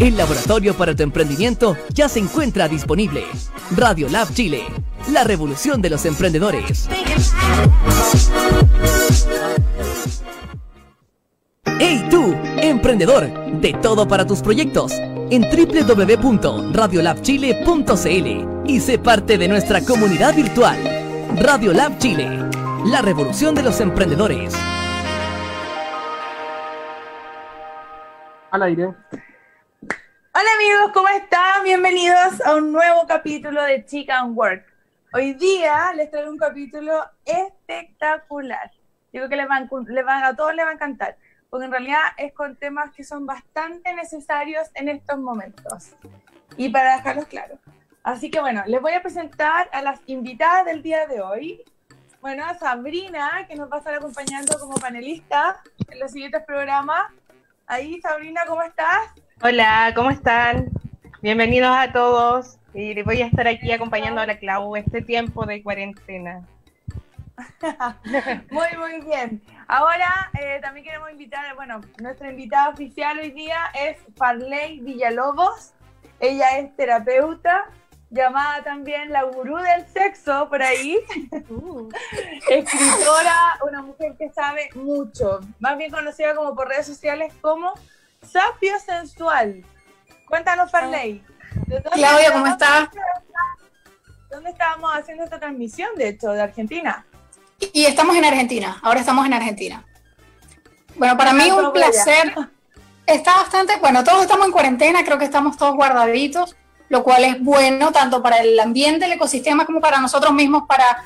El laboratorio para tu emprendimiento ya se encuentra disponible. Radio Lab Chile, la revolución de los emprendedores. ¡Hey tú, emprendedor! De todo para tus proyectos en www.radiolabchile.cl y sé parte de nuestra comunidad virtual. Radio Lab Chile, la revolución de los emprendedores. Al aire. Hola amigos, ¿cómo están? Bienvenidos a un nuevo capítulo de Chicken Work. Hoy día les traigo un capítulo espectacular. Digo que les van, les van, a todos les va a encantar, porque en realidad es con temas que son bastante necesarios en estos momentos. Y para dejarlos claros. Así que bueno, les voy a presentar a las invitadas del día de hoy. Bueno, Sabrina, que nos va a estar acompañando como panelista en los siguientes programas. Ahí, Sabrina, ¿cómo estás? Hola, ¿cómo están? Bienvenidos a todos. Y voy a estar aquí acompañando a la Clau este tiempo de cuarentena. muy, muy bien. Ahora eh, también queremos invitar, bueno, nuestra invitada oficial hoy día es Farley Villalobos. Ella es terapeuta, llamada también la gurú del sexo por ahí. Uh. Escritora, una mujer que sabe mucho, más bien conocida como por redes sociales como Sapio Sensual. Cuéntanos, Farley. Claudia, ¿cómo estás? ¿Dónde estábamos haciendo esta transmisión, de hecho, de Argentina? Y estamos en Argentina, ahora estamos en Argentina. Bueno, para mí un placer. Está bastante, bueno, todos estamos en cuarentena, creo que estamos todos guardaditos, lo cual es bueno tanto para el ambiente, el ecosistema, como para nosotros mismos para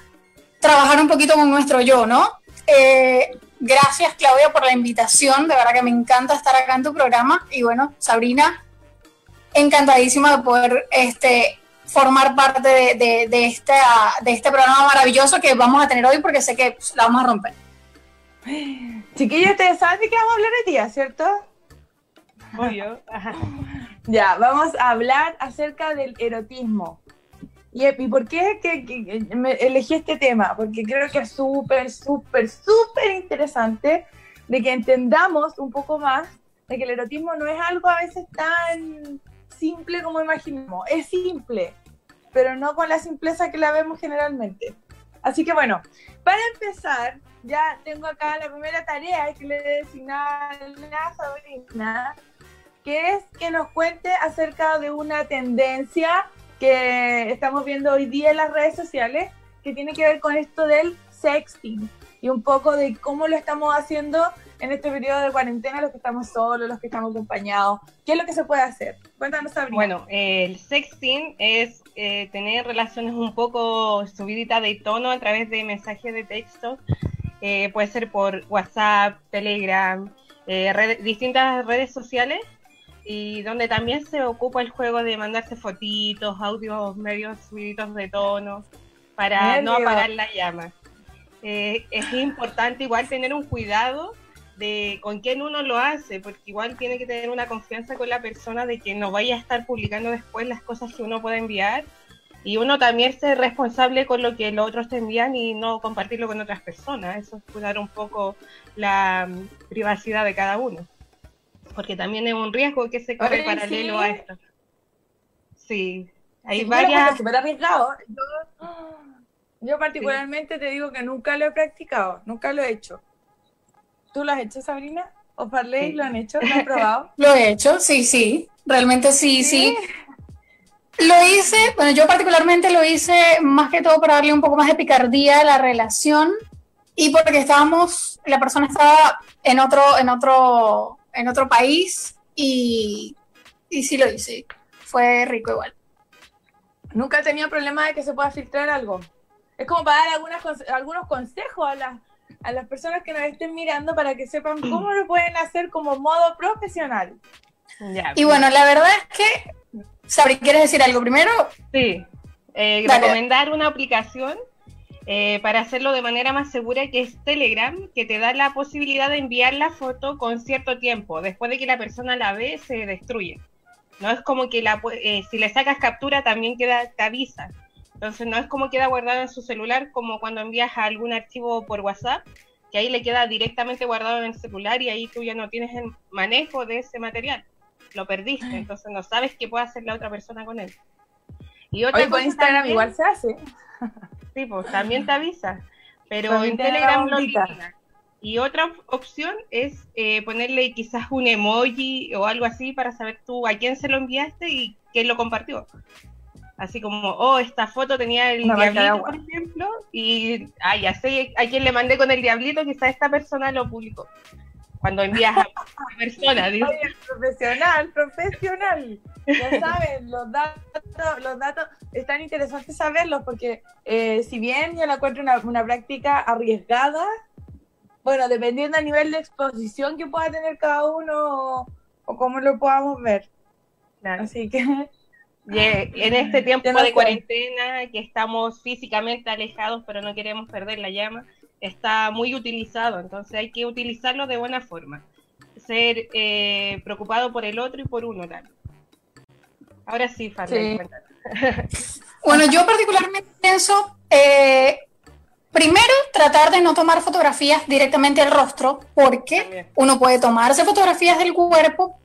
trabajar un poquito con nuestro yo, ¿no? Eh, gracias Claudia por la invitación, de verdad que me encanta estar acá en tu programa y bueno, Sabrina, encantadísima de poder este, formar parte de, de, esta, de este programa maravilloso que vamos a tener hoy porque sé que la vamos a romper. Chiquillos, ustedes saben de qué vamos a hablar hoy día, ¿cierto? Obvio. ya, vamos a hablar acerca del erotismo. ¿Y, por qué que, elegí este tema? Porque creo que es súper, súper, súper interesante de que entendamos un poco más de que el erotismo no es algo a veces tan simple como imaginamos. Es simple, pero no con la simpleza que la vemos generalmente. Así que bueno, para empezar, ya tengo acá la primera tarea que le designar a la Sabrina, que es que nos cuente acerca de una tendencia que estamos viendo hoy día en las redes sociales, que tiene que ver con esto del sexting y un poco de cómo lo estamos haciendo en este periodo de cuarentena, los que estamos solos, los que estamos acompañados? ¿Qué es lo que se puede hacer? Cuéntanos, Sabrina. Bueno, el sexting es eh, tener relaciones un poco subiditas de tono a través de mensajes de texto. Eh, puede ser por WhatsApp, Telegram, eh, distintas redes sociales y donde también se ocupa el juego de mandarse fotitos, audios medios subiditos de tono para no apagar la llama. es importante igual tener un cuidado de con quién uno lo hace, porque igual tiene que tener una confianza con la persona de que no vaya a estar publicando después las cosas que uno puede enviar y uno también ser responsable con lo que los otros te envían y no compartirlo con otras personas. Eso es cuidar un poco la mm, privacidad de cada uno, porque también es un riesgo que se corre paralelo a esto. Sí, hay varias... Yo, yo particularmente te digo que nunca lo he practicado, nunca lo he hecho. ¿Tú lo has hecho, Sabrina? ¿O Farley lo han hecho? ¿Lo han probado? lo he hecho, sí, sí. Realmente sí, sí, Lo hice, bueno, yo particularmente lo hice más que todo para darle un poco más de picardía a la relación y porque estábamos, la persona estaba en otro, en otro, en otro país y, y sí lo hice. Fue rico igual. Nunca he tenido problema de que se pueda filtrar algo. Es como para dar algunas, algunos consejos a las a las personas que nos estén mirando para que sepan cómo lo pueden hacer como modo profesional. y bueno, la verdad es que, Sabri, ¿quieres decir algo primero? Sí, eh, recomendar una aplicación eh, para hacerlo de manera más segura que es Telegram, que te da la posibilidad de enviar la foto con cierto tiempo. Después de que la persona la ve, se destruye. No es como que la, eh, si le sacas captura también queda, te avisa. Entonces no es como queda guardado en su celular como cuando envías algún archivo por WhatsApp, que ahí le queda directamente guardado en el celular y ahí tú ya no tienes el manejo de ese material. lo perdiste, entonces no sabes qué puede hacer la otra persona con él. Y otra Hoy por Instagram igual se hace. Sí, pues también te avisa, pero en Telegram lo Y otra opción es eh, ponerle quizás un emoji o algo así para saber tú a quién se lo enviaste y quién lo compartió. Así como, oh, esta foto tenía el diablito, por ejemplo, y ah, ya sé a quién le mandé con el diablito, quizás esta persona lo publicó. Cuando envías a una persona. profesional, profesional. Ya saben, los datos, los datos están interesantes saberlos porque eh, si bien yo la encuentro una, una práctica arriesgada, bueno, dependiendo del nivel de exposición que pueda tener cada uno o, o cómo lo podamos ver. Así que en este tiempo de cuarentena, que estamos físicamente alejados, pero no queremos perder la llama, está muy utilizado, entonces hay que utilizarlo de buena forma. Ser eh, preocupado por el otro y por uno también. Ahora sí, Fabio. bueno, yo particularmente pienso, eh, primero, tratar de no tomar fotografías directamente al rostro, porque uno puede tomarse fotografías del cuerpo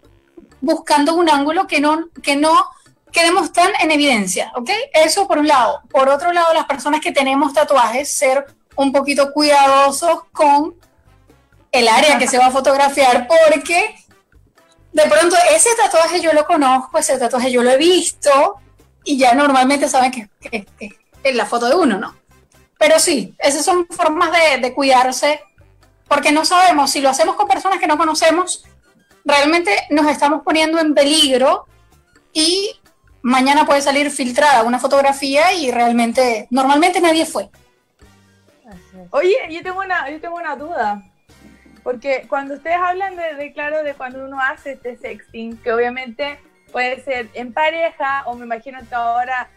buscando un ángulo que no, que no quedemos estar en evidencia, ¿ok? Eso por un lado. Por otro lado, las personas que tenemos tatuajes, ser un poquito cuidadosos con el área que se va a fotografiar, porque de pronto ese tatuaje yo lo conozco, ese tatuaje yo lo he visto, y ya normalmente saben que, es la foto de uno, ¿no? Pero sí, esas son formas de, de cuidarse, porque no sabemos si lo hacemos con personas que no conocemos, realmente nos estamos poniendo en peligro y mañana puede salir filtrada una fotografía y realmente, normalmente nadie fue. Oye, yo tengo una, yo tengo una duda. Porque cuando ustedes hablan de, claro, de cuando uno hace este sexting, que obviamente puede ser en pareja, o me imagino que ahora,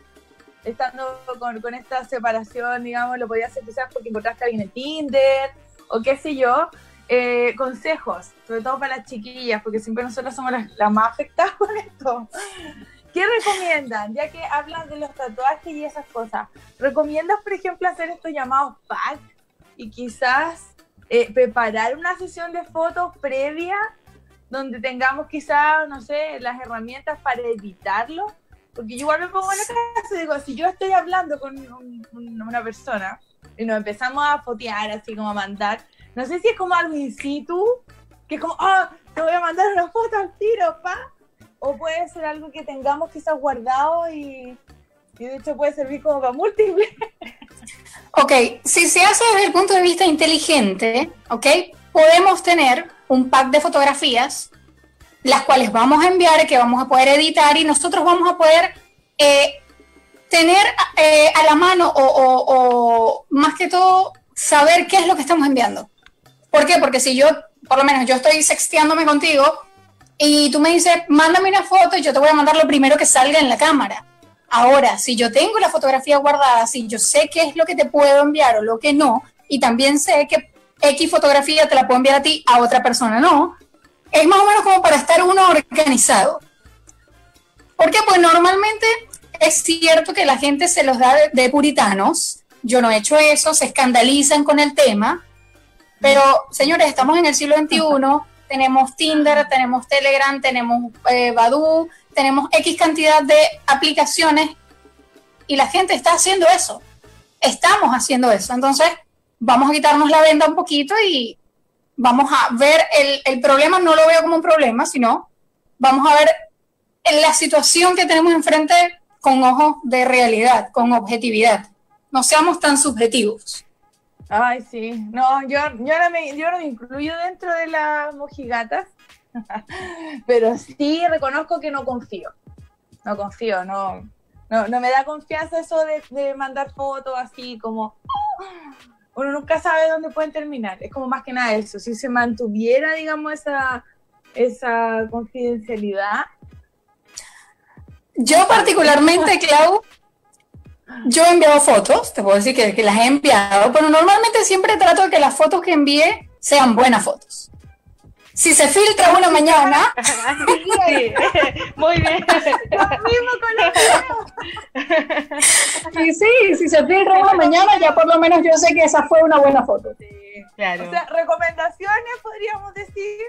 estando con, esta separación, digamos, lo podía hacer quizás porque encontraste a alguien en Tinder, o qué sé yo, eh, consejos, sobre todo para las chiquillas, porque siempre nosotros somos las, las más afectadas con esto. ¿Qué recomiendan? Ya que hablan de los tatuajes y esas cosas. ¿Recomiendas, por ejemplo, hacer estos llamados pack y quizás eh, preparar una sesión de fotos previa donde tengamos quizás, no sé, las herramientas para editarlo? Porque yo igual me pongo en el caso y digo, si yo estoy hablando con una persona y nos empezamos a fotear, así como a mandar, no sé si es como algo in situ, que es como, ah, te voy a mandar una foto al tiro, pa o puede ser algo que tengamos quizás guardado y, de hecho puede servir como para múltiples. Ok, si se hace desde el punto de vista inteligente, ok, podemos tener un pack de fotografías, las cuales vamos a enviar, que vamos a poder editar y nosotros vamos a poder eh, tener eh, a la mano o, o, más que todo saber qué es lo que estamos enviando. ¿Por qué? Porque si yo, por lo menos yo estoy sexteándome contigo, y tú me dices, mándame una foto y yo te voy a mandar lo primero que salga en la cámara. Ahora, si yo tengo la fotografía guardada, si yo sé qué es lo que te puedo enviar o lo que no, y también sé que X fotografía te la puedo enviar a ti, a otra persona no, es más o menos como para estar uno organizado. Porque pues normalmente es cierto que la gente se los da de, de puritanos, yo no he hecho eso, se escandalizan con el tema, pero señores, estamos en el siglo XXI, tenemos Tinder, tenemos Telegram, tenemos eh, Badu, tenemos X cantidad de aplicaciones y la gente está haciendo eso. Estamos haciendo eso. Entonces, vamos a quitarnos la venda un poquito y vamos a ver el, el problema, no lo veo como un problema, sino vamos a ver la situación que tenemos enfrente con ojos de realidad, con objetividad. No seamos tan subjetivos. Ay, sí. No, yo, yo, me, yo no me incluyo dentro de las mojigatas, pero sí reconozco que no confío. No confío, no, no, me da confianza eso de, mandar fotos así como... Uno nunca sabe dónde pueden terminar. Es como más que nada eso. Si se mantuviera, digamos, esa, esa confidencialidad. Yo particularmente, Clau, yo he enviado fotos, te puedo decir que, las he enviado, pero normalmente siempre trato de que las fotos que envíe sean buenas fotos. Si se filtra una mañana. sí, muy bien. Lo mismo con los Y sí, si se filtra una mañana, ya por lo menos yo sé que esa fue una buena foto. Sí, claro. O sea, recomendaciones podríamos decir,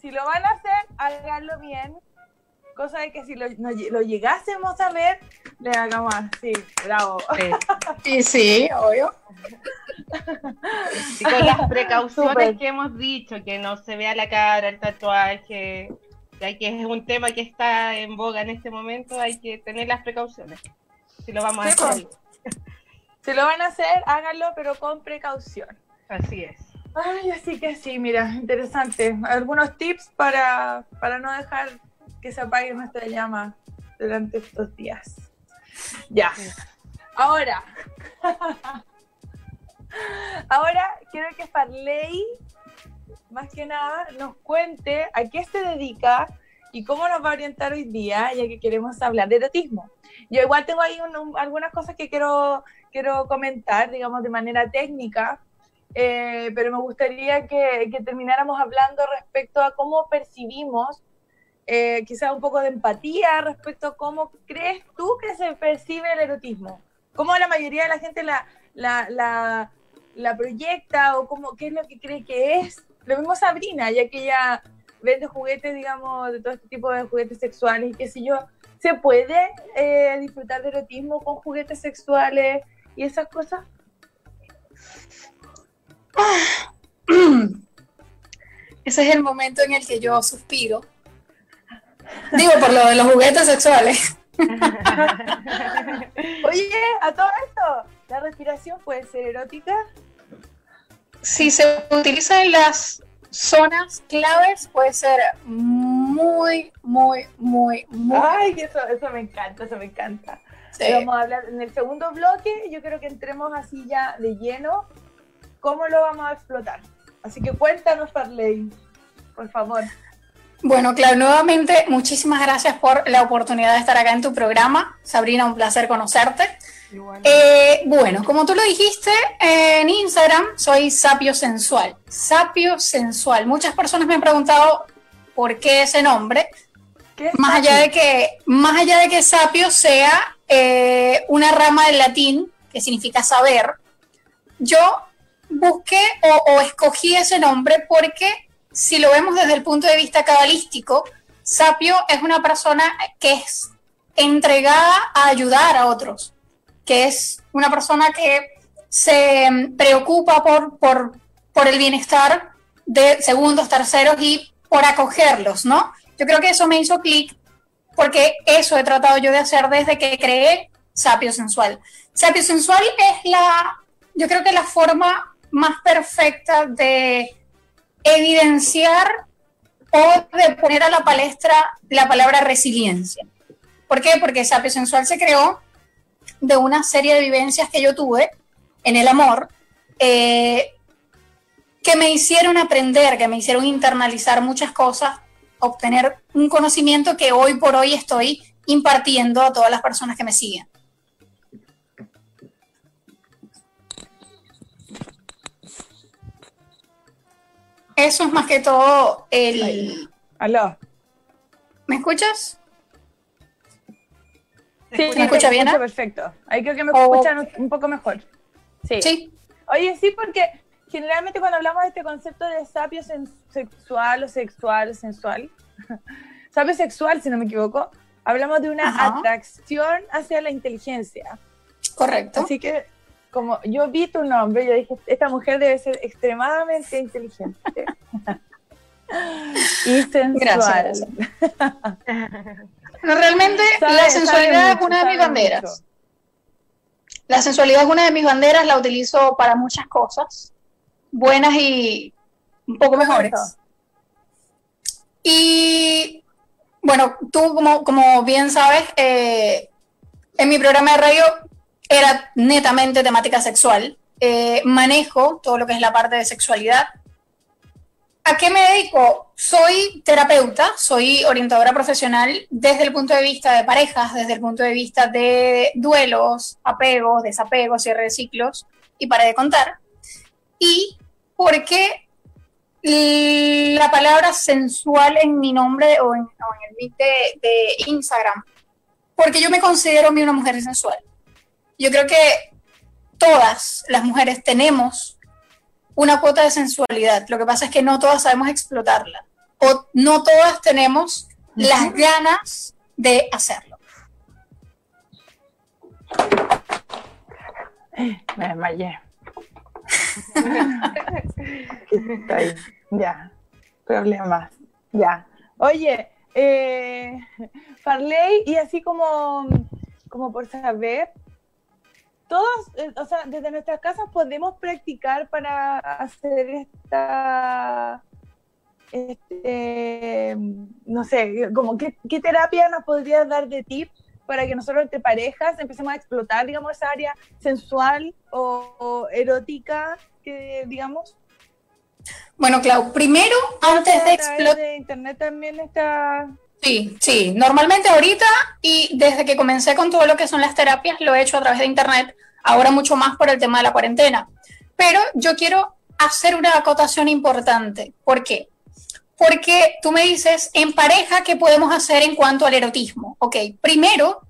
si lo van a hacer, háganlo bien, cosa de que si lo, lo llegásemos a ver, le hagamos así, bravo. Sí, sí, obvio. Y con las precauciones que hemos dicho, que no se vea la cara, el tatuaje, ya que es un tema que está en boga en este momento, hay que tener las precauciones. Si lo vamos a hacer. Pues. Si lo van a hacer, háganlo, pero con precaución. Así es. Ay, así que sí, mira, interesante. Algunos tips para, para no dejar que se apague nuestra llama durante estos días. Ya. Ahora. Ahora quiero que Farley, más que nada, nos cuente a qué se dedica y cómo nos va a orientar hoy día, ya que queremos hablar de erotismo. Yo igual tengo ahí algunas cosas que quiero, quiero comentar, digamos, de manera técnica, eh, pero me gustaría que, que, termináramos hablando respecto a cómo percibimos eh, quizás un poco de empatía respecto a cómo crees tú que se percibe el erotismo. ¿Cómo la mayoría de la gente la, la, proyecta o cómo, qué es lo que cree que es? Lo mismo Sabrina, ya que ella vende juguetes, digamos, de todo este tipo de juguetes sexuales y qué sé yo. ¿Se puede eh, disfrutar de erotismo con juguetes sexuales y esas cosas? Ese es el momento en el que yo suspiro Digo, por lo de los juguetes sexuales. Oye, a todo esto, ¿la respiración puede ser erótica? Si se utiliza en las zonas claves, puede ser muy, muy, muy, muy. Ay, eso, eso me encanta, eso me encanta. Vamos a hablar en el segundo bloque. Yo creo que entremos así ya de lleno. ¿Cómo lo vamos a explotar? Así que cuéntanos, Parley, por favor. Bueno, claro, nuevamente muchísimas gracias por la oportunidad de estar acá en tu programa. Sabrina, un placer conocerte. Eh, bueno, como tú lo dijiste, en Instagram soy Sapio Sensual. Sapio Sensual. Muchas personas me han preguntado por qué ese nombre. más allá de que, más allá de que Sapio sea eh, una rama del latín que significa saber, yo busqué o escogí ese nombre porque si lo vemos desde el punto de vista cabalístico, Sapio es una persona que es entregada a ayudar a otros, que es una persona que se preocupa por, por, por el bienestar de segundos, terceros y por acogerlos, ¿no? Yo creo que eso me hizo clic porque eso he tratado yo de hacer desde que creé Sapio Sensual. Sapio Sensual es la, yo creo que la forma más perfecta de evidenciar o de poner a la palestra la palabra resiliencia. ¿Por qué? Porque Sapio Sensual se creó de una serie de vivencias que yo tuve en el amor eh, que me hicieron aprender, que me hicieron internalizar muchas cosas, obtener un conocimiento que hoy por hoy estoy impartiendo a todas las personas que me siguen. Eso es más que todo el... Aló. ¿Me escuchas? Sí, ¿Me escucha bien? perfecto. Ahí creo que me escuchan un poco mejor. Sí. Oye, sí, porque generalmente cuando hablamos de este concepto de sapio sexual o sexual o sensual, sapio sexual, si no me equivoco, hablamos de una atracción hacia la inteligencia. Correcto. Así que como yo vi tu nombre, yo dije, esta mujer debe ser extremadamente inteligente. y sensual. realmente la sensualidad es una de mis banderas. La sensualidad es una de mis banderas, la utilizo para muchas cosas, buenas y un poco mejores. Y bueno, tú como, como bien sabes, eh, en mi programa de radio era netamente temática sexual. Eh, manejo todo lo que es la parte de sexualidad. ¿A qué me dedico? Soy terapeuta, soy orientadora profesional desde el punto de vista de parejas, desde el punto de vista de duelos, apegos, desapegos, cierre de ciclos y para de contar. Y porque la palabra sensual en mi nombre o en, el nick de, de Instagram, porque yo me considero a mí una mujer sensual yo creo que todas las mujeres tenemos una cuota de sensualidad. Lo que pasa es que no todas sabemos explotarla. O no todas tenemos las ganas de hacerlo. Me desmayé. Está ahí. Ya. Problemas. Ya. Oye, eh, Farley, y así como, como por saber, todos, eh, o sea, desde nuestras casas podemos practicar para hacer esta, este, no sé, como qué, qué terapia nos podrías dar de tips para que nosotros entre parejas empecemos a explotar, digamos, esa área sensual o, erótica que, digamos. Bueno, Clau, primero, antes de explotar... de internet también está... Sí, sí, normalmente ahorita y desde que comencé con todo lo que son las terapias, lo he hecho a través de internet, ahora mucho más por el tema de la cuarentena. Pero yo quiero hacer una acotación importante. ¿Por qué? porque tú me dices, en pareja, ¿qué podemos hacer en cuanto al erotismo? Ok, primero,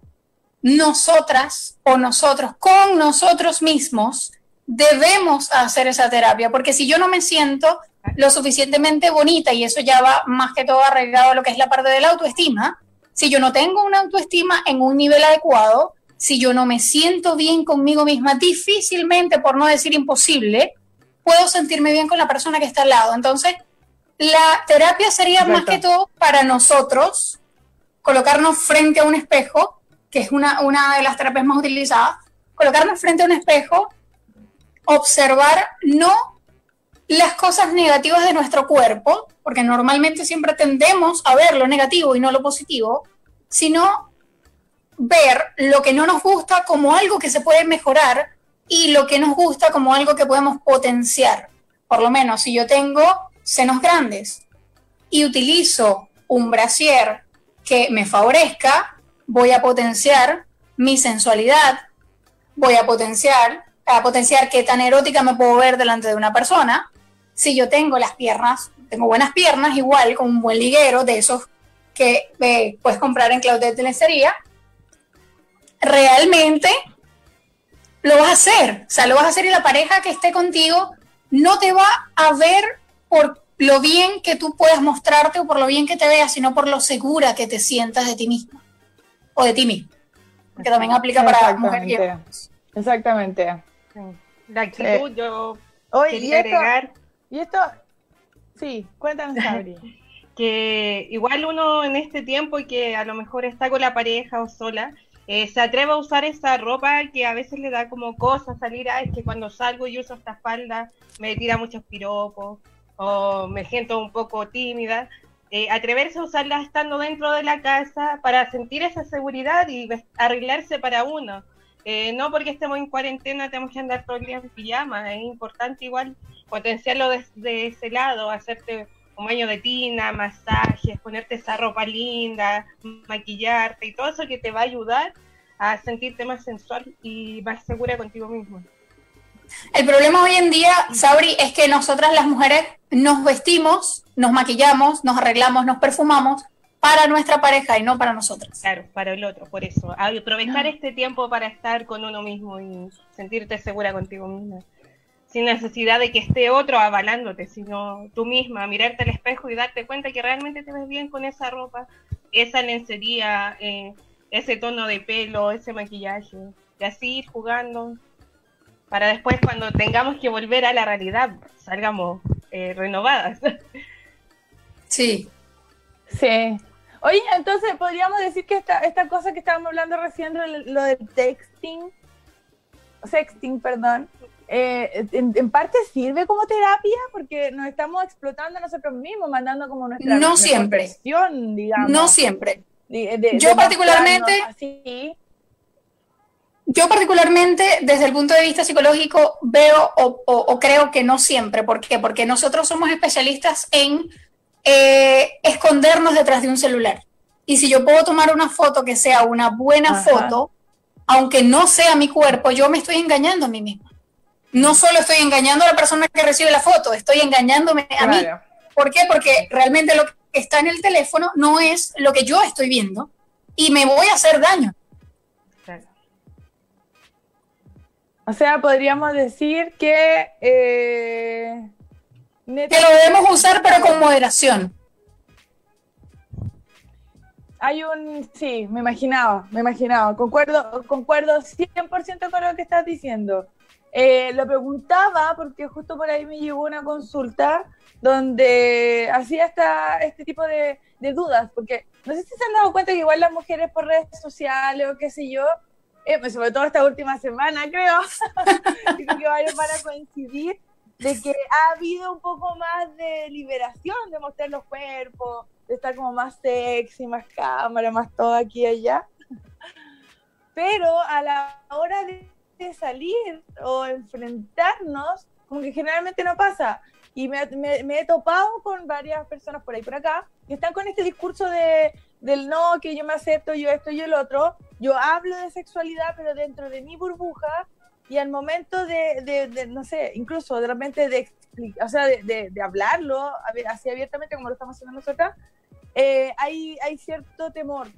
nosotras o nosotros, con nosotros mismos, debemos hacer esa terapia, porque si yo no me siento lo suficientemente bonita, y eso ya va más que todo arreglado a lo que es la parte de la autoestima, si yo no tengo una autoestima en un nivel adecuado, si yo no me siento bien conmigo misma, difícilmente, por no decir imposible, puedo sentirme bien con la persona que está al lado. Entonces, la terapia sería más que todo para nosotros colocarnos frente a un espejo, que es una, una de las terapias más utilizadas, colocarnos frente a un espejo, observar no las cosas negativas de nuestro cuerpo, porque normalmente siempre tendemos a ver lo negativo y no lo positivo, sino ver lo que no nos gusta como algo que se puede mejorar y lo que nos gusta como algo que podemos potenciar. Por lo menos si yo tengo senos grandes y utilizo un brasier que me favorezca, voy a potenciar mi sensualidad, voy a potenciar, a potenciar qué tan erótica me puedo ver delante de una persona. Si yo tengo las piernas, tengo buenas piernas, igual con un buen liguero de esos que eh, puedes comprar en Claudette de Lencería, realmente lo vas a hacer. O sea, lo vas a hacer y la pareja que esté contigo no te va a ver por lo bien que tú puedas mostrarte o por lo bien que te veas, sino por lo segura que te sientas de ti misma o de ti mismo. Que también aplica para mujeres. Exactamente. La actitud, yo quería agregar. Y esto, sí, cuéntanos, Sabri. que igual uno en este tiempo y que a lo mejor está con la pareja o sola, eh, se atreve a usar esa ropa que a veces le da como cosa salir, a es que cuando salgo y uso esta falda me tira muchos piropos, o me siento un poco tímida, eh, atreverse a usarla estando dentro de la casa para sentir esa seguridad y arreglarse para uno. Eh, no porque estemos en cuarentena tenemos que andar todo el día en pijama, es importante igual potenciarlo desde ese lado, hacerte un baño de tina, masajes, ponerte esa ropa linda, maquillarte y todo eso que te va a ayudar a sentirte más sensual y más segura contigo mismo. El problema hoy en día, Sabri, es que nosotras las mujeres nos vestimos, nos maquillamos, nos arreglamos, nos perfumamos para nuestra pareja y no para nosotras. Claro, para el otro, por eso. Aprovechar este tiempo para estar con uno mismo y sentirte segura contigo misma. Sin necesidad de que esté otro avalándote, sino tú misma, mirarte al espejo y darte cuenta que realmente te ves bien con esa ropa, esa lencería, eh, ese tono de pelo, ese maquillaje. Y así ir jugando, para después cuando tengamos que volver a la realidad salgamos eh, renovadas. Sí. Sí. Oye, entonces podríamos decir que esta, esta cosa que estábamos hablando recién, lo del texting, sexting, perdón, eh, en, parte sirve como terapia porque nos estamos explotando nosotros mismos, mandando como nuestra no siempre, digamos. No siempre. Yo particularmente, yo particularmente, desde el punto de vista psicológico, veo o, creo que no siempre. ¿Por qué? Porque nosotros somos especialistas en eh, escondernos detrás de un celular. Y si yo puedo tomar una foto que sea una buena foto, aunque no sea mi cuerpo, yo me estoy engañando a mí misma. No solo estoy engañando a la persona que recibe la foto, estoy engañándome a mí. ¿Por qué? Porque realmente lo que está en el teléfono no es lo que yo estoy viendo y me voy a hacer daño. O sea, podríamos decir que... Eh, que lo debemos usar, pero con moderación. hay un, sí, me imaginaba, me imaginaba, concuerdo, concuerdo 100% con lo que estás diciendo. Eh, lo preguntaba porque justo por ahí me llegó una consulta donde hacía esta, este tipo de, de, dudas, porque no sé si se han dado cuenta que igual las mujeres por redes sociales o qué sé yo, eh, pues sobre todo esta última semana creo, creo que varios van a coincidir, de que ha habido un poco más de liberación de mostrar los cuerpos, de estar como más sexy, más cámara, más todo aquí y allá. Pero a la hora de, salir o enfrentarnos, como que generalmente no pasa. Y me, me, he topado con varias personas por ahí por acá que están con este discurso de, del no, que yo me acepto, yo esto, yo el otro. Yo hablo de sexualidad, pero dentro de mi burbuja, y al momento de, de, no sé, incluso de repente de, o sea, de, de, hablarlo así abiertamente como lo estamos haciendo nosotros, eh, hay, hay cierto temor.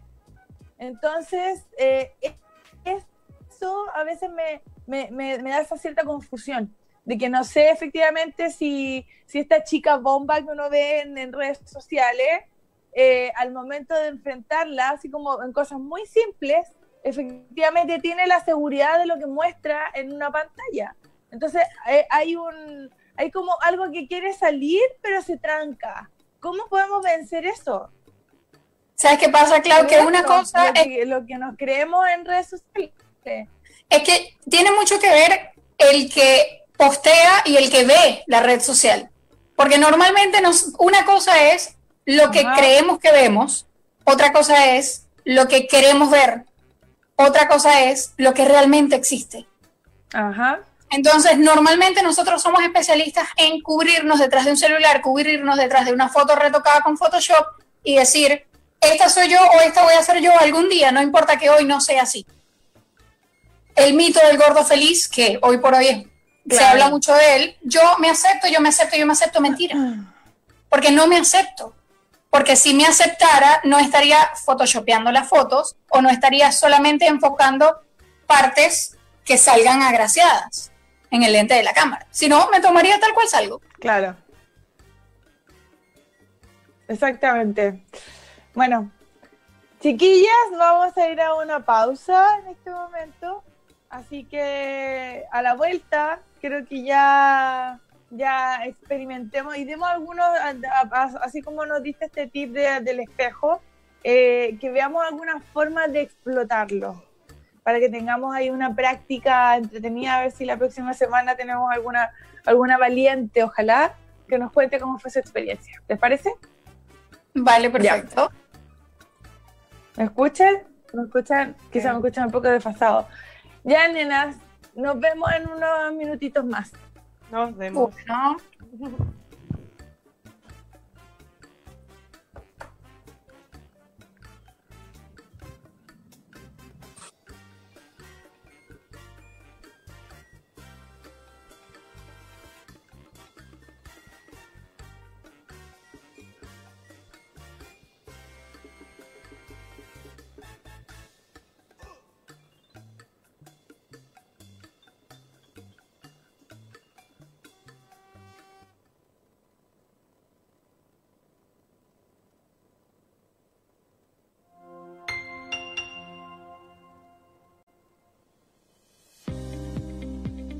Entonces, eh, eso a veces me, me, me, da esa cierta confusión, de que no sé efectivamente si, si esta chica bomba que uno ve en, redes sociales, eh, al momento de enfrentarla, así como en cosas muy simples, efectivamente tiene la seguridad de lo que muestra en una pantalla. Entonces, hay un hay como algo que quiere salir, pero se tranca. ¿Cómo podemos vencer eso? ¿Sabes qué pasa, Clau? Que una cosa lo que, es lo que nos creemos en redes sociales. Es que tiene mucho que ver el que postea y el que ve la red social. Porque normalmente nos, una cosa es lo que creemos que vemos, otra cosa es lo que queremos ver, otra cosa es lo que realmente existe. Ajá. Entonces, normalmente nosotros somos especialistas en cubrirnos detrás de un celular, cubrirnos detrás de una foto retocada con Photoshop y decir, esta soy yo o esta voy a ser yo algún día, no importa que hoy no sea así. El mito del gordo feliz, que hoy por hoy se habla mucho de él, yo me acepto, yo me acepto, yo me acepto, mentira. Porque no me acepto. Porque si me aceptara, no estaría photoshopeando las fotos o no estaría solamente enfocando partes que salgan agraciadas en el lente de la cámara. Si no, me tomaría tal cual salgo. Claro. Exactamente. Bueno, chiquillas, vamos a ir a una pausa en este momento. Así que a la vuelta, creo que ya, ya experimentemos y demos algunos, así como nos diste este tip del espejo, eh, que veamos algunas formas de explotarlo para que tengamos ahí una práctica entretenida, a ver si la próxima semana tenemos alguna, alguna valiente, ojalá, que nos cuente cómo fue su experiencia. ¿Les parece? Vale, perfecto. ¿Me escuchan? ¿Me escuchan? Quizá me escuchan un poco desfasado. Ya, nenas, nos vemos en unos minutitos más. Nos vemos.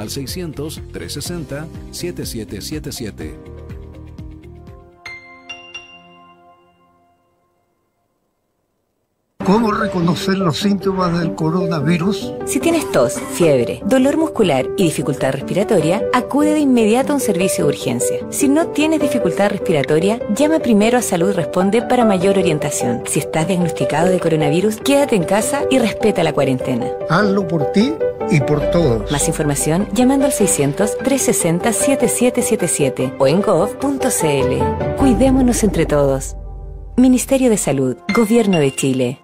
al 600-360-7777. ¿Cómo reconocer los síntomas del coronavirus? Si tienes tos, fiebre, dolor muscular y dificultad respiratoria, acude de inmediato a un servicio de urgencia. Si no tienes dificultad respiratoria, llama primero a Salud Responde para mayor orientación. Si estás diagnosticado de coronavirus, quédate en casa y respeta la cuarentena. Hazlo por ti y por todos. Más información llamando al 600-360-7777 o en gov.cl. Cuidémonos entre todos. Ministerio de Salud, Gobierno de Chile.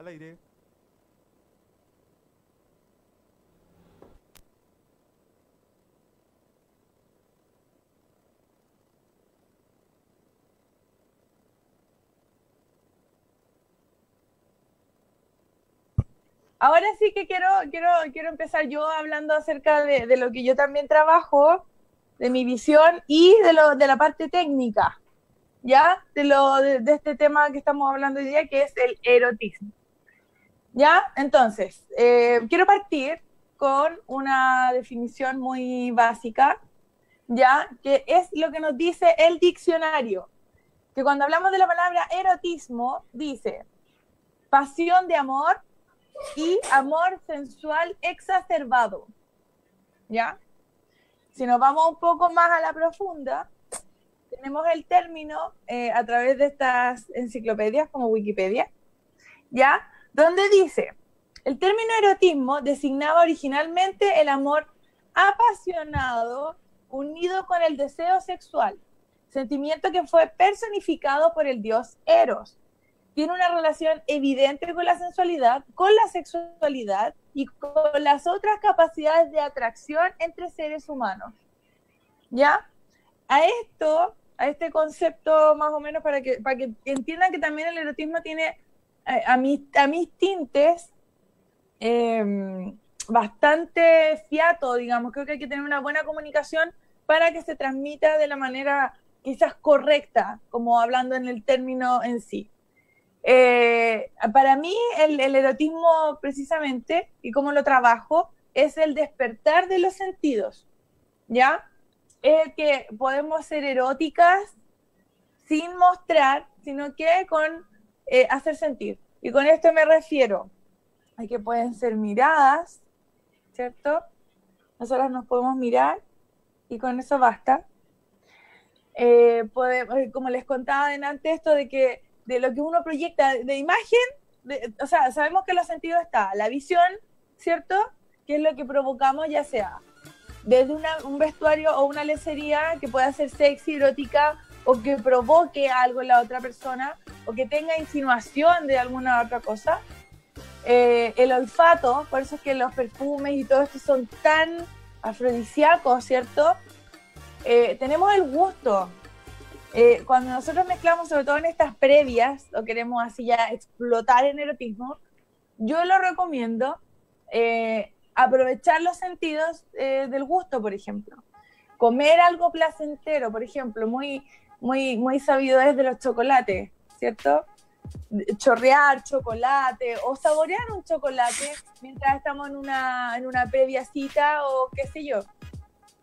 Al aire. Ahora sí que quiero, quiero, quiero empezar yo hablando acerca de, lo que yo también trabajo, de mi visión y de, lo, de la parte técnica, ¿ya? De, lo, de, de este tema que estamos hablando hoy día, que es el erotismo. ¿Ya? Entonces, eh, quiero partir con una definición muy básica, ¿ya? Que es lo que nos dice el diccionario. Que cuando hablamos de la palabra erotismo, dice pasión de amor y amor sensual exacerbado. ¿Ya? Si nos vamos un poco más a la profunda, tenemos el término eh, a través de estas enciclopedias como Wikipedia, ¿ya? Donde dice, el término erotismo designaba originalmente el amor apasionado unido con el deseo sexual, sentimiento que fue personificado por el dios Eros, tiene una relación evidente con la sensualidad, con la sexualidad y con las otras capacidades de atracción entre seres humanos. ¿Ya? A esto, a este concepto más o menos para que, para que entiendan que también el erotismo tiene a, mis, a mis tintes eh, bastante fiato, digamos. Creo que hay que tener una buena comunicación para que se transmita de la manera quizás correcta, como hablando en el término en sí. Eh, para mí el, el, erotismo precisamente, y cómo lo trabajo, es el despertar de los sentidos, ¿ya? Es que podemos ser eróticas sin mostrar, sino que con eh, hacer sentir. Y con esto me refiero a que pueden ser miradas, ¿cierto? Nosotras nos podemos mirar y con eso basta. Eh, podemos, como les contaba antes, esto de que de lo que uno proyecta de imagen, o sea, sabemos que los sentidos está la visión, ¿cierto? Que es lo que provocamos, ya sea desde un vestuario o una lecería que pueda ser sexy, erótica, o que provoque algo en la otra persona, o que tenga insinuación de alguna otra cosa. Eh, el olfato, por eso es que los perfumes y todo esto son tan afrodisíacos, ¿cierto? Eh, tenemos el gusto, eh, cuando nosotros mezclamos, sobre todo en estas previas, o queremos así ya explotar en erotismo, yo lo recomiendo eh, aprovechar los sentidos eh, del gusto, por ejemplo. Comer algo placentero, por ejemplo, muy, muy, muy sabido es de los chocolates, ¿cierto? Chorrear chocolate o saborear un chocolate mientras estamos en una, en una previa cita o qué sé yo.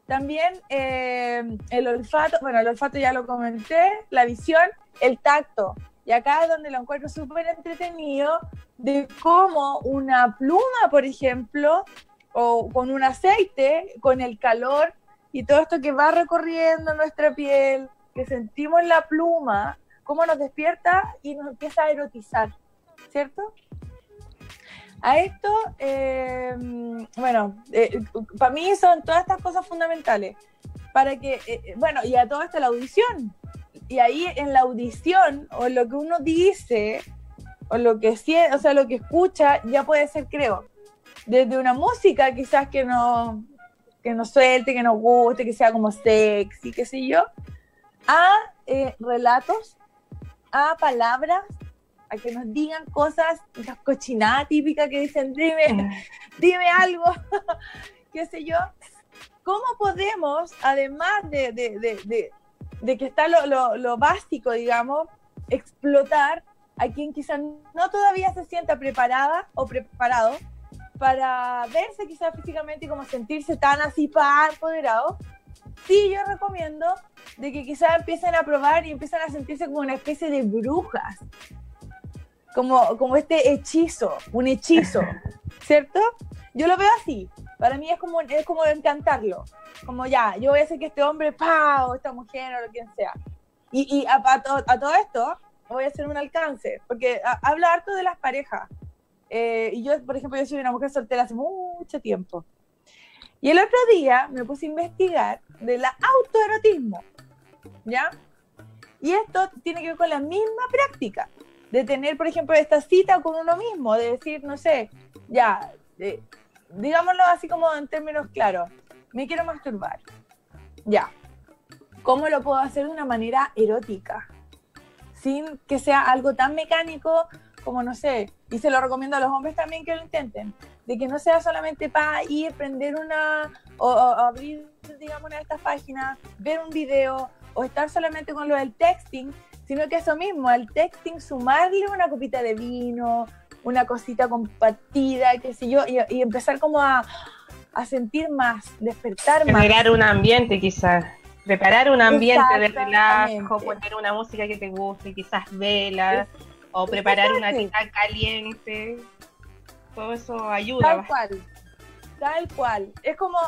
También eh, el olfato, bueno, el olfato ya lo comenté, la visión, el tacto. Y acá es donde lo encuentro súper entretenido de cómo una pluma, por ejemplo, o con un aceite, con el calor y todo esto que va recorriendo nuestra piel, que sentimos la pluma, cómo nos despierta y nos empieza a erotizar, ¿cierto? A esto, eh, bueno, eh, para mí son todas estas cosas fundamentales. Para que, eh, bueno, y a todo esto la audición. Y ahí en la audición, o lo que uno dice, o lo que siente, o sea, lo que escucha, ya puede ser, creo, desde una música quizás que no que nos suelte, que nos guste, que sea como sexy, qué sé yo, a relatos, a palabras a que nos digan cosas, las cochinadas típicas que dicen, dime, dime algo, qué sé yo. ¿Cómo podemos, además de, de, de, de que está lo, lo, lo, básico, digamos, explotar a quien quizás no todavía se sienta preparada o preparado para verse quizás físicamente y como sentirse tan así para empoderado? Sí, yo recomiendo de que quizás empiecen a probar y empiecen a sentirse como una especie de brujas, como, como este hechizo, un hechizo, ¿cierto? Yo lo veo así. Para mí es como, es como encantarlo. Como ya, yo voy a hacer que este hombre, pa, o esta mujer, o lo que sea. Y, y a, a, a, todo esto, voy a hacer un alcance, porque hablo harto de las parejas. Eh, y yo, por ejemplo, yo soy una mujer soltera hace mucho tiempo. Y el otro día me puse a investigar de la autoerotismo, ¿ya? Y esto tiene que ver con la misma práctica de tener, por ejemplo, esta cita con uno mismo, de decir, no sé, ya, digámoslo así como en términos claros, me quiero masturbar. Ya. ¿Cómo lo puedo hacer de una manera erótica? Sin que sea algo tan mecánico como, no sé, y se lo recomiendo a los hombres también que lo intenten, de que no sea solamente para ir, prender una, o, abrir, digamos, una de estas páginas, ver un video, o estar solamente con lo del texting, sino que eso mismo, al texting sumarle una copita de vino, una cosita compartida, qué sé yo, y, empezar como a, sentir más, despertar más. Generar un ambiente quizás, preparar un ambiente de relajo, poner una música que te guste, quizás velas, o preparar una tita caliente, todo eso ayuda. Tal cual, tal cual. Es como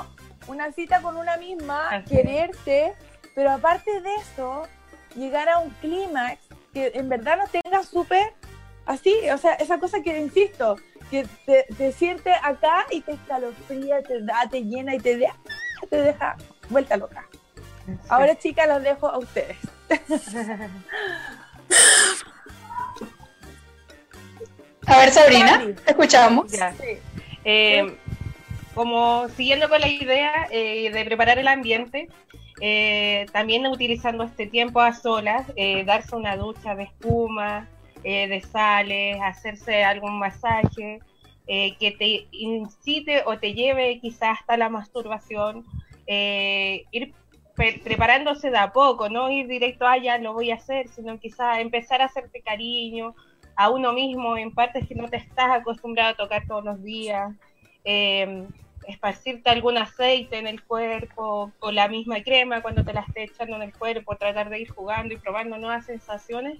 una cita con una misma, quererte, pero aparte de eso, llegar a un clímax que en verdad nos tenga súper así, o sea, esa cosa que, insisto, que te, te siente acá y te escalofría, te da, te llena y te, deja, te deja vuelta loca. Ahora, chicas, los dejo a ustedes. A ver, Sabrina, escuchamos. Eh, como siguiendo con la idea eh, de preparar el ambiente, eh, también utilizando este tiempo a solas, darse una ducha de espuma, de sales, hacerse algún masaje que te incite o te lleve quizás hasta la masturbación, ir preparándose de a poco, no ir directo, ah, ya lo voy a hacer, sino quizás empezar a hacerte cariño, a uno mismo en partes que no te estás acostumbrado a tocar todos los días, eh, esparcirte algún aceite en el cuerpo o la misma crema cuando te la estés echando en el cuerpo, tratar de ir jugando y probando nuevas sensaciones.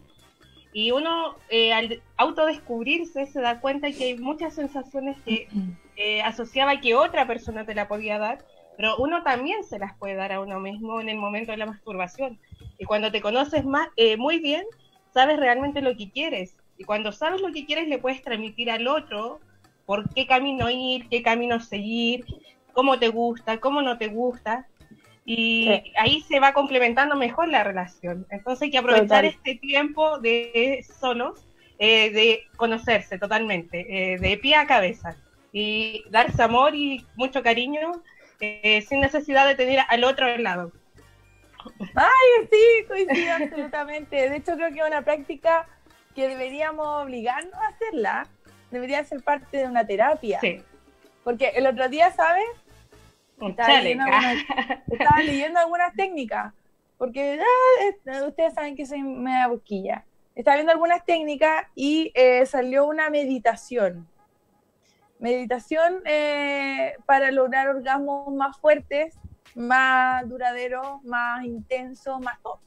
Y uno eh, al autodescubrirse se da cuenta que hay muchas sensaciones que eh, asociaba que otra persona te la podía dar, pero uno también se las puede dar a uno mismo en el momento de la masturbación. Y cuando te conoces más, eh, muy bien, sabes realmente lo que quieres y cuando sabes lo que quieres, le puedes transmitir al otro por qué camino ir, qué camino seguir, cómo te gusta, cómo no te gusta. Y ahí se va complementando mejor la relación. Entonces hay que aprovechar este tiempo de solos, eh, de conocerse totalmente, eh, de pie a cabeza. Y darse amor y mucho cariño eh, sin necesidad de tener al otro al lado. Ay, sí, coincido absolutamente. De hecho, creo que es una práctica que deberíamos obligarnos a hacerla, debería ser parte de una terapia. Sí. Porque el otro día, ¿sabes? Estaba leyendo, algunas, técnicas, porque ah, ustedes saben que soy media boquilla. Estaba viendo algunas técnicas y eh, salió una meditación. Meditación eh, para lograr orgasmos más fuertes, más duraderos, más intensos, más top.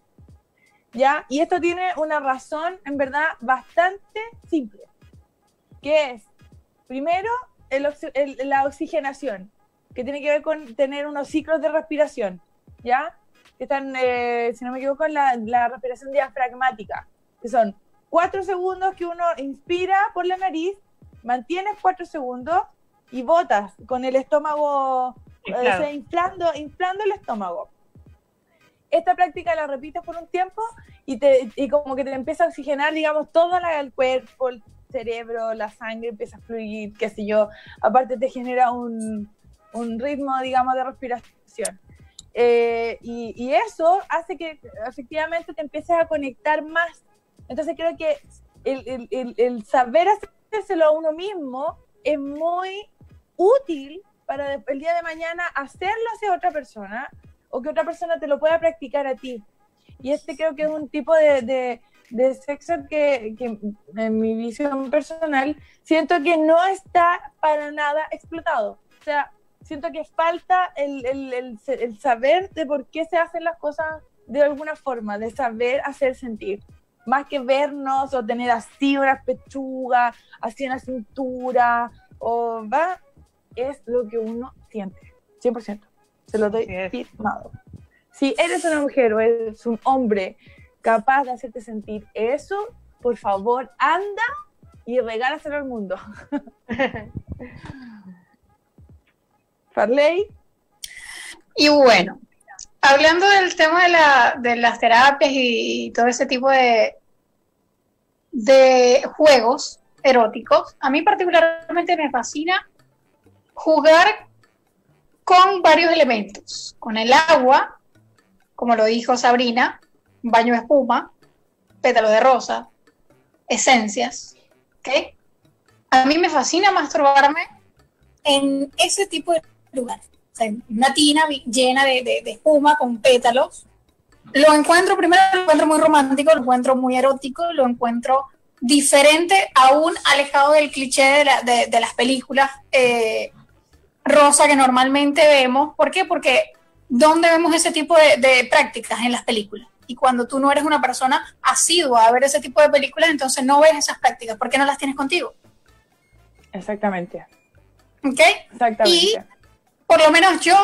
¿Ya? Y esto tiene una razón, en verdad, bastante simple, que es, primero, la oxigenación, que tiene que ver con tener unos ciclos de respiración, ¿ya? Que están, eh, si no me equivoco, en la, la respiración diafragmática, que son cuatro segundos que uno inspira por la nariz, mantienes cuatro segundos y botas con el estómago, eh, inflando, inflando el estómago esta práctica la repites por un tiempo y, te, y como que te empieza a oxigenar, digamos, todo el cuerpo, el cerebro, la sangre empieza a fluir, qué sé yo. Aparte te genera un, un ritmo, digamos, de respiración. Eh, y, y, eso hace que efectivamente te empieces a conectar más. Entonces creo que el, el, el saber hacérselo a uno mismo es muy útil para el día de mañana hacerlo hacia otra persona o que otra persona te lo pueda practicar a ti. Y este creo que es un tipo de, sexo que, en mi visión personal siento que no está para nada explotado. O sea, siento que falta el, saber de por qué se hacen las cosas de alguna forma, de saber hacer sentir. Más que vernos o tener así una pechuga, así una cintura, o va, es lo que uno siente, 100%. Se lo doy firmado. Si eres una mujer o eres un hombre capaz de hacerte sentir eso, por favor, anda y regálaselo al mundo. Farley. Y bueno, hablando del tema de, la, de las terapias y, todo ese tipo de, de juegos eróticos, a mí particularmente me fascina jugar con varios elementos, con el agua, como lo dijo Sabrina, baño de espuma, pétalo de rosa, esencias, ¿ok? A mí me fascina masturbarme en ese tipo de lugar, o sea, una tina llena de, de espuma con pétalos. Lo encuentro, primero lo encuentro muy romántico, lo encuentro muy erótico, lo encuentro diferente, aún alejado del cliché de, de, las películas eh, rosa que normalmente vemos. ¿Por qué? Porque ¿dónde vemos ese tipo de, prácticas? En las películas. Y cuando tú no eres una persona asidua a ver ese tipo de películas, entonces no ves esas prácticas. ¿Por qué no las tienes contigo? Exactamente. ¿Ok? Exactamente. Y por lo menos yo,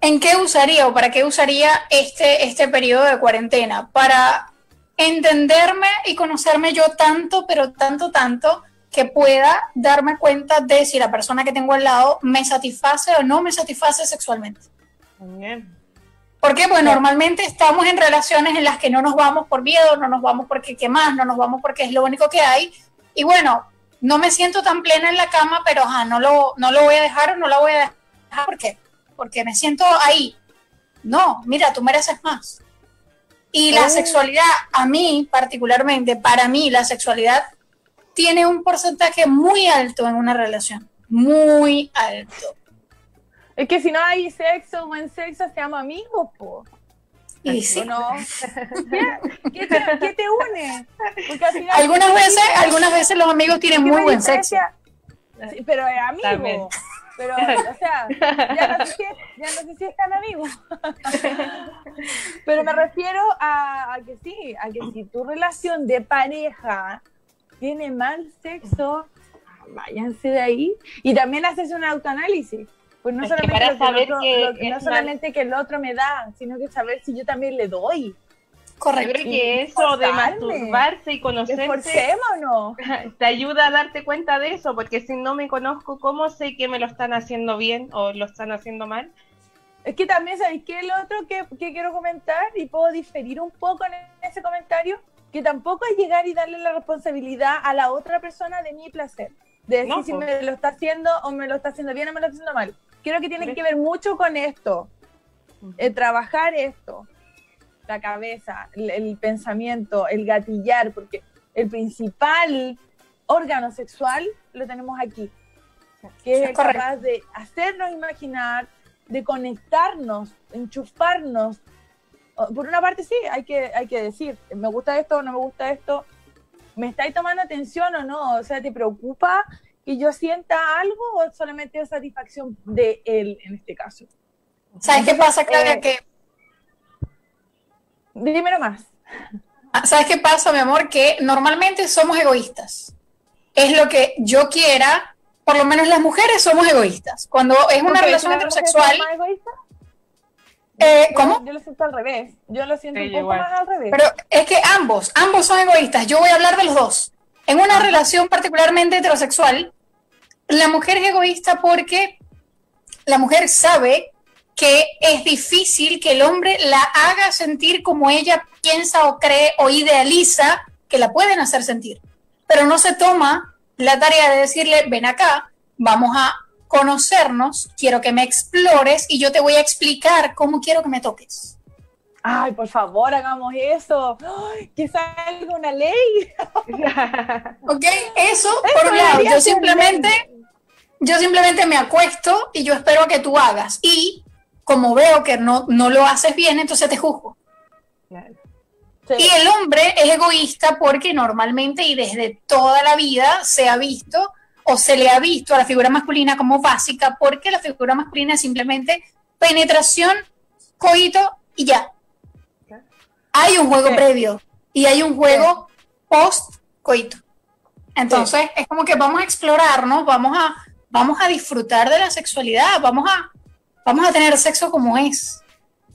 ¿en qué usaría o para qué usaría este, este periodo de cuarentena? Para entenderme y conocerme yo tanto, pero tanto, tanto, que pueda darme cuenta de si la persona que tengo al lado me satisface o no me satisface sexualmente. Bien. ¿Por qué? Pues normalmente estamos en relaciones en las que no nos vamos por miedo, no nos vamos porque qué más, no nos vamos porque es lo único que hay. Y bueno, no me siento tan plena en la cama, pero no, lo, no lo voy a dejar o no la voy a dejar. ¿Por qué? Porque me siento ahí. No, mira, tú mereces más. Y la oh. sexualidad, a mí particularmente, para mí la sexualidad tiene un porcentaje muy alto en una relación, muy alto. Es que si no hay sexo, buen sexo, se llama amigos, po. Y sí. No? ¿Qué, te, une? algunas veces, algunas veces los amigos tienen muy buen sexo. pero es amigo. Pero, o sea, ya no sé si, ya no sé si es tan amigo. Pero me refiero a, que sí, a que si tu relación de pareja tiene mal sexo, váyanse de ahí. Y también haces un autoanálisis. Pues no, solamente, que, no solamente que el otro me da, sino que saber si yo también le doy. Correcto. Yo creo que eso de masturbarse y conocerse no? te ayuda a darte cuenta de eso, porque si no me conozco, ¿cómo sé que me lo están haciendo bien o lo están haciendo mal? Es que también, ¿sabéis qué es lo otro que, quiero comentar? Y puedo diferir un poco en ese comentario, que tampoco es llegar y darle la responsabilidad a la otra persona de mi placer. De decir si me lo está haciendo o me lo está haciendo bien o me lo está haciendo mal. Creo que tiene que ver mucho con esto, eh, trabajar esto la cabeza, el, pensamiento, el gatillar, porque el principal órgano sexual lo tenemos aquí, que es capaz de hacernos imaginar, de conectarnos, enchufarnos. Por una parte sí, hay que, hay que decir, me gusta esto o no me gusta esto, ¿me estáis tomando atención o no? O sea, ¿te preocupa que yo sienta algo o solamente es satisfacción de él en este caso? ¿Sabes qué pasa, Claudia? Eh, que Dímelo más. Ah, ¿Sabes qué pasa, mi amor? Que normalmente somos egoístas. Es lo que yo quiera, por lo menos las mujeres somos egoístas. Cuando es una relación heterosexual. egoísta? Eh, ¿Cómo? Yo, lo siento al revés. Yo lo siento un poco más al revés. Pero es que ambos, ambos son egoístas. Yo voy a hablar de los dos. En una relación particularmente heterosexual, la mujer es egoísta porque la mujer sabe que es difícil que el hombre la haga sentir como ella piensa o cree o idealiza que la pueden hacer sentir. Pero no se toma la tarea de decirle, ven acá, vamos a conocernos, quiero que me explores y yo te voy a explicar cómo quiero que me toques. Ay, por favor, hagamos eso. que salga una ley. ok, eso, por un lado, yo simplemente, yo simplemente me acuesto y yo espero que tú hagas. Y como veo que no, no lo haces bien, entonces te juzgo. Y el hombre es egoísta porque normalmente y desde toda la vida se ha visto o se le ha visto a la figura masculina como básica porque la figura masculina es simplemente penetración, coito y ya. Hay un juego previo y hay un juego post coito. Entonces es como que vamos a explorarnos, vamos a, vamos a disfrutar de la sexualidad, vamos a, vamos a tener sexo como es.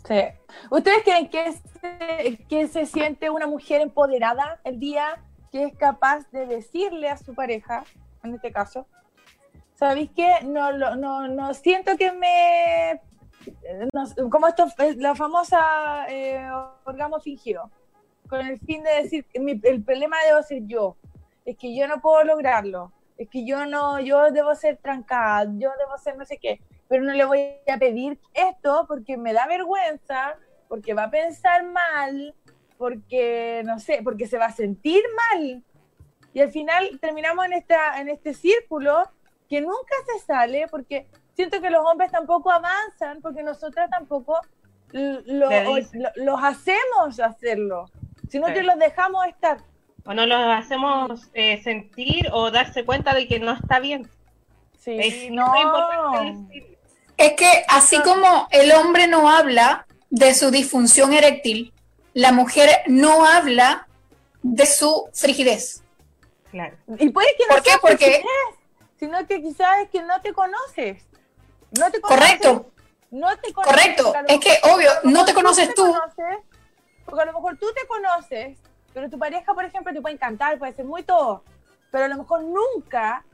Sí. ¿Ustedes creen que se, que se siente una mujer empoderada el día que es capaz de decirle a su pareja, en este caso, ¿sabéis qué? No, no, no siento que me... como esto, la famosa eh, orgasmo fingido. con el fin de decir que mi- el problema debo ser yo, es que yo no puedo lograrlo, es que yo no, yo debo ser trancada, yo debo ser no sé qué, pero no le voy a pedir esto porque me da vergüenza, porque va a pensar mal, porque no sé, porque se va a sentir mal. Y al final terminamos en, esta, en este círculo que nunca se sale porque siento que los hombres tampoco avanzan porque nosotras tampoco lo- lo- los hacemos hacerlo, sino Sí. que los dejamos estar. O no los hacemos eh, sentir o darse cuenta de que no está bien. Sí, Es no. muy importante decirlo. Es que así como el hombre no habla de su disfunción eréctil, la mujer no habla de su frigidez. Claro. Y puede que no ¿Por qué? Porque- frigidez, sino que quizás es que no te conoces. No te conoces. Correcto, No te conoces. correcto. Es que obvio, no te conoces tú. conoces, porque a lo mejor tú te conoces, pero tu pareja, por ejemplo, te puede encantar, puede ser muy todo, pero a lo mejor nunca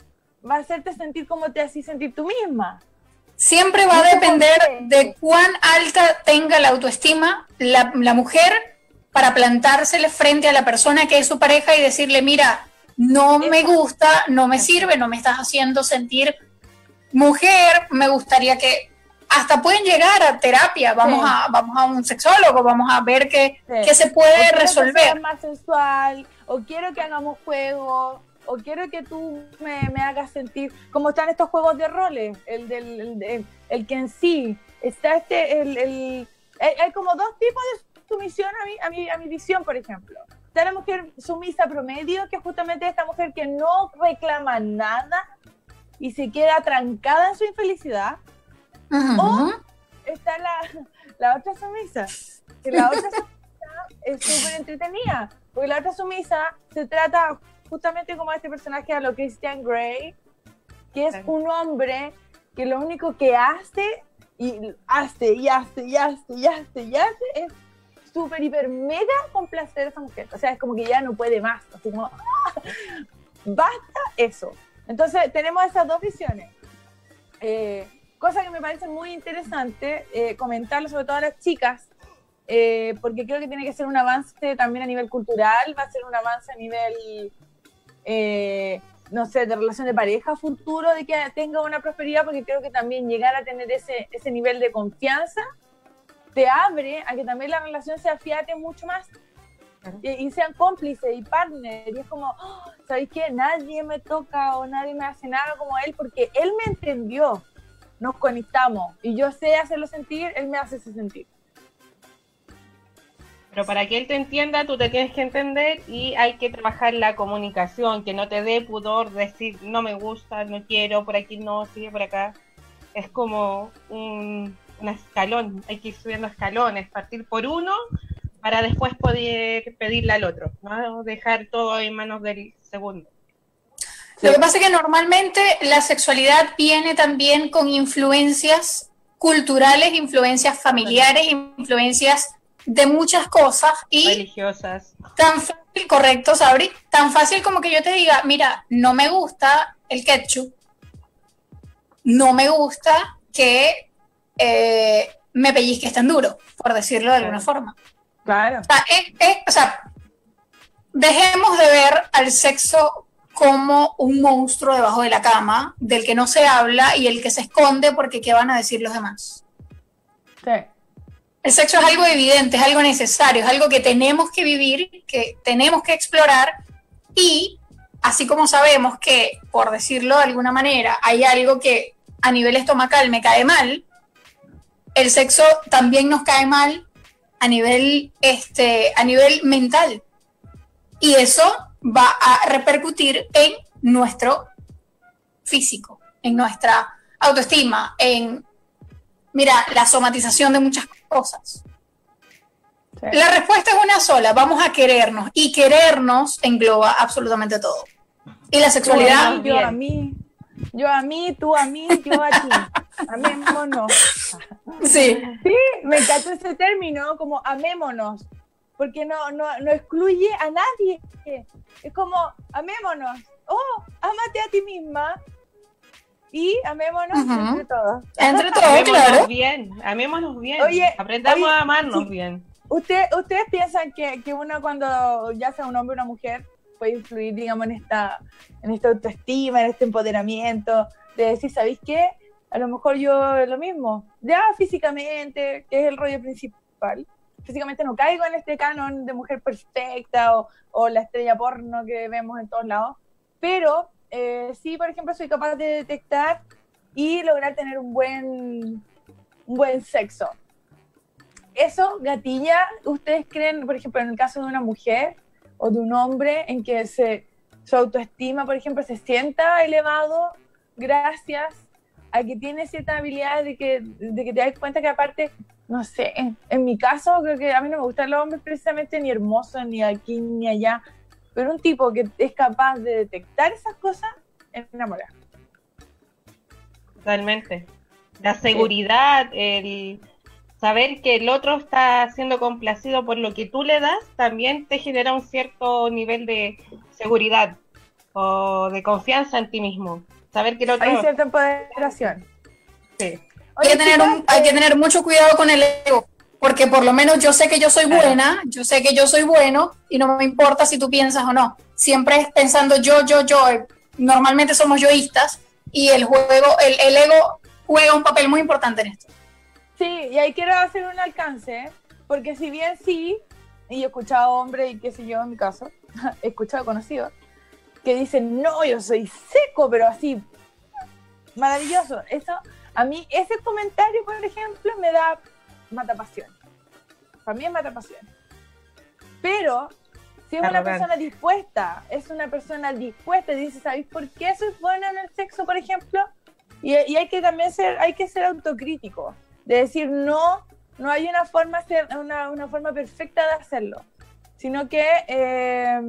va a hacerte sentir como te haces sentir tú misma. Siempre va a No depender de cuán alta tenga la autoestima la, la mujer para plantársele frente a la persona que es su pareja y decirle, mira, no me gusta, no me sirve, no me estás haciendo sentir mujer, me gustaría que hasta pueden llegar a terapia, vamos, Sí. a, vamos a un sexólogo, vamos a ver qué, Sí. qué se puede resolver. más sensual, o quiero que hagamos juegos, o quiero que tú me, me hagas sentir como están estos juegos de roles, el del el, el que en sí está este, el, el- hay, hay como dos tipos de sumisión a mi, a, mi, a mi visión, por ejemplo. Está la mujer sumisa promedio, que es justamente esta mujer que no reclama nada y se queda trancada en su infelicidad. Ujú. Está la, la otra sumisa. Que la otra sumisa es súper entretenida. Porque la otra sumisa se trata justamente como este personaje a lo Christian Grey, que es un hombre que lo único que hace y hace y hace y hace y hace y hace es súper, hiper, mega complacer a esa mujer. O sea, es como que ya no puede más. Así como, ¡ah! basta eso. Entonces, tenemos esas dos visiones. Eh, cosa que me parece muy interesante eh, comentarlo, sobre todo a las chicas, eh, porque creo que tiene que ser un avance también a nivel cultural, va a ser un avance a nivel, eh, no sé, de relación de pareja futuro, de que tenga una prosperidad, porque creo que también llegar a tener ese, ese nivel de confianza te abre a que también la relación se afiate mucho más y, y sean cómplices y partners. Y es como, "Oh, ¿sabéis qué? Nadie me toca o nadie me hace nada como él porque él me entendió. Nos conectamos y yo sé hacerlo sentir, él me hace ese sentir. Pero para que él te entienda, tú te tienes que entender y hay que trabajar la comunicación, que no te dé pudor decir no me gusta, no quiero, por aquí no, sigue por acá. Es como un, un escalón, hay que ir subiendo escalones, partir por uno para después poder pedirle al otro, no dejar todo en manos del segundo. Lo que pasa es que normalmente la sexualidad viene también con influencias culturales, influencias familiares, influencias de muchas cosas y Religiosas. tan fácil, correcto, Sabri, tan fácil como que yo te diga, mira, no me gusta el ketchup, no me gusta que eh, me pellizques tan duro, por decirlo de alguna forma. Claro. O sea, o sea, dejemos de ver al sexo como un monstruo debajo de la cama, del que no se habla y el que se esconde porque qué van a decir los demás. Sí. El sexo es algo evidente, es algo necesario, es algo que tenemos que vivir, que tenemos que explorar y así como sabemos que, por decirlo de alguna manera, hay algo que a nivel estomacal me cae mal, el sexo también nos cae mal a nivel, este, a nivel mental. Y eso va a repercutir en nuestro físico, en nuestra autoestima, en, mira, la somatización de muchas cosas. Sí. La respuesta es una sola, vamos a querernos y querernos engloba absolutamente todo. Y la sexualidad, mí, yo a mí, yo a mí, tú a mí, yo a ti. Amémonos. sí, Sí, me encantó ese término, como amémonos, porque no, no, no excluye a nadie. Es como amémonos. Oh, ámate a ti misma y amémonos Ujú. entre todos. entre todo, Amémonos claro. bien, amémonos bien. Oye, Aprendamos oye, a amarnos sí. bien. usted, ¿Ustedes piensan que, que uno cuando ya sea un hombre o una mujer puede influir, digamos, en esta, en esta autoestima, en este empoderamiento, de decir, ¿sabéis qué? A lo mejor yo lo mismo, ya físicamente, que es el rollo principal, físicamente no caigo en este canon de mujer perfecta o, la estrella porno que vemos en todos lados, pero eh, sí, por ejemplo, soy capaz de detectar y lograr tener un buen, un buen sexo. Eso, gatilla, ¿ustedes creen, por ejemplo, en el caso de una mujer o de un hombre, en que se, su autoestima, por ejemplo, se sienta elevado gracias a que tiene cierta habilidad de que, de que te das cuenta que aparte, no sé, en, en mi caso, creo que a mí no me gustan los hombres precisamente ni hermosos, ni aquí, ni allá, pero un tipo que es capaz de detectar esas cosas, enamora. Totalmente. La seguridad, el saber que el otro está siendo complacido por lo que tú le das, también te genera un cierto nivel de seguridad o de confianza en ti mismo. Saber que el otro... Hay cierta empoderación. Sí. Hay que, tener un- hay que tener mucho cuidado con el ego, porque por lo menos yo sé que yo soy buena, yo sé que yo soy bueno y no me importa si tú piensas o no. Siempre es pensando yo, yo, yo. Eh, Normalmente somos yoístas y el juego, el, el ego juega un papel muy importante en esto. Sí, y ahí quiero hacer un alcance, porque si bien sí, y he escuchado hombres, y qué sé yo en mi caso, he escuchado conocidos, que dicen, no, yo soy seco, pero así, maravilloso. Eso, a mí, ese comentario, por ejemplo, me da mata pasión. Para mí es mata pasión. Pero, si es una persona dispuesta, es una persona dispuesta y dice, ¿sabéis por qué soy buena en el sexo, por ejemplo? Y, y hay que también ser, hay que ser autocrítico, de decir, no, no hay una forma, ser- una, una forma perfecta de hacerlo, sino que eh,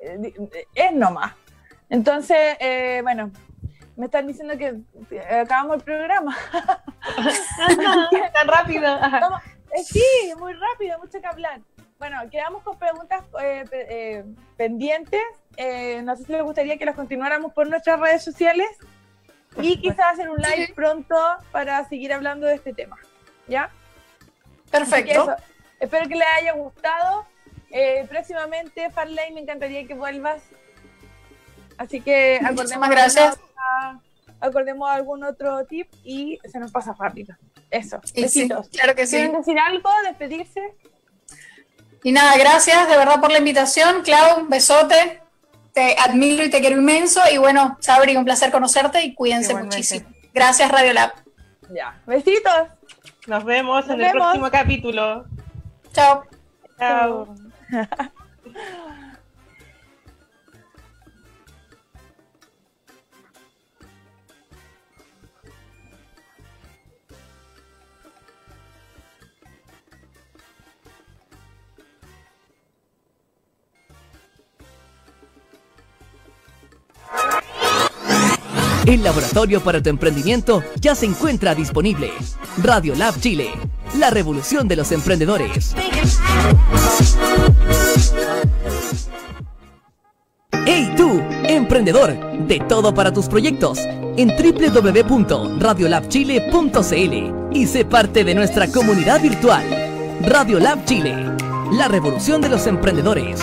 eh, es nomás. Entonces, eh, bueno, me están diciendo que eh, acabamos el programa. Tan rápido. Eh, sí, muy rápido, mucho que hablar. Bueno, quedamos con preguntas eh, pe- pendientes. No sé si les gustaría que las continuáramos por nuestras redes sociales y quizás hacer un live Sí. pronto para seguir hablando de este tema. ¿Ya? Que Perfecto. eso. Espero que les haya gustado. Eh, próximamente, Farley, me encantaría que vuelvas. Así que acordemos, Muchísimas gracias. alguna- acordemos algún otro tip y se nos pasa rápido. Eso. Y sí, Besitos. claro que sí. ¿Quieren decir algo? ¿Despedirse? Y nada, gracias de verdad por la invitación, Clau, un besote. Te admiro y te quiero inmenso. Y bueno, Sabri, un placer conocerte y cuídense Igualmente. muchísimo. Gracias, Radio Lab. Ya. Besitos. Nos vemos Nos en el próximo capítulo. Chao. Chao. El laboratorio para tu emprendimiento ya se encuentra disponible. Radio Lab Chile, la revolución de los emprendedores. ¡Hey tú, emprendedor! De todo para tus proyectos en www.radiolabchile.cl y sé parte de nuestra comunidad virtual. Radio Lab Chile, la revolución de los emprendedores.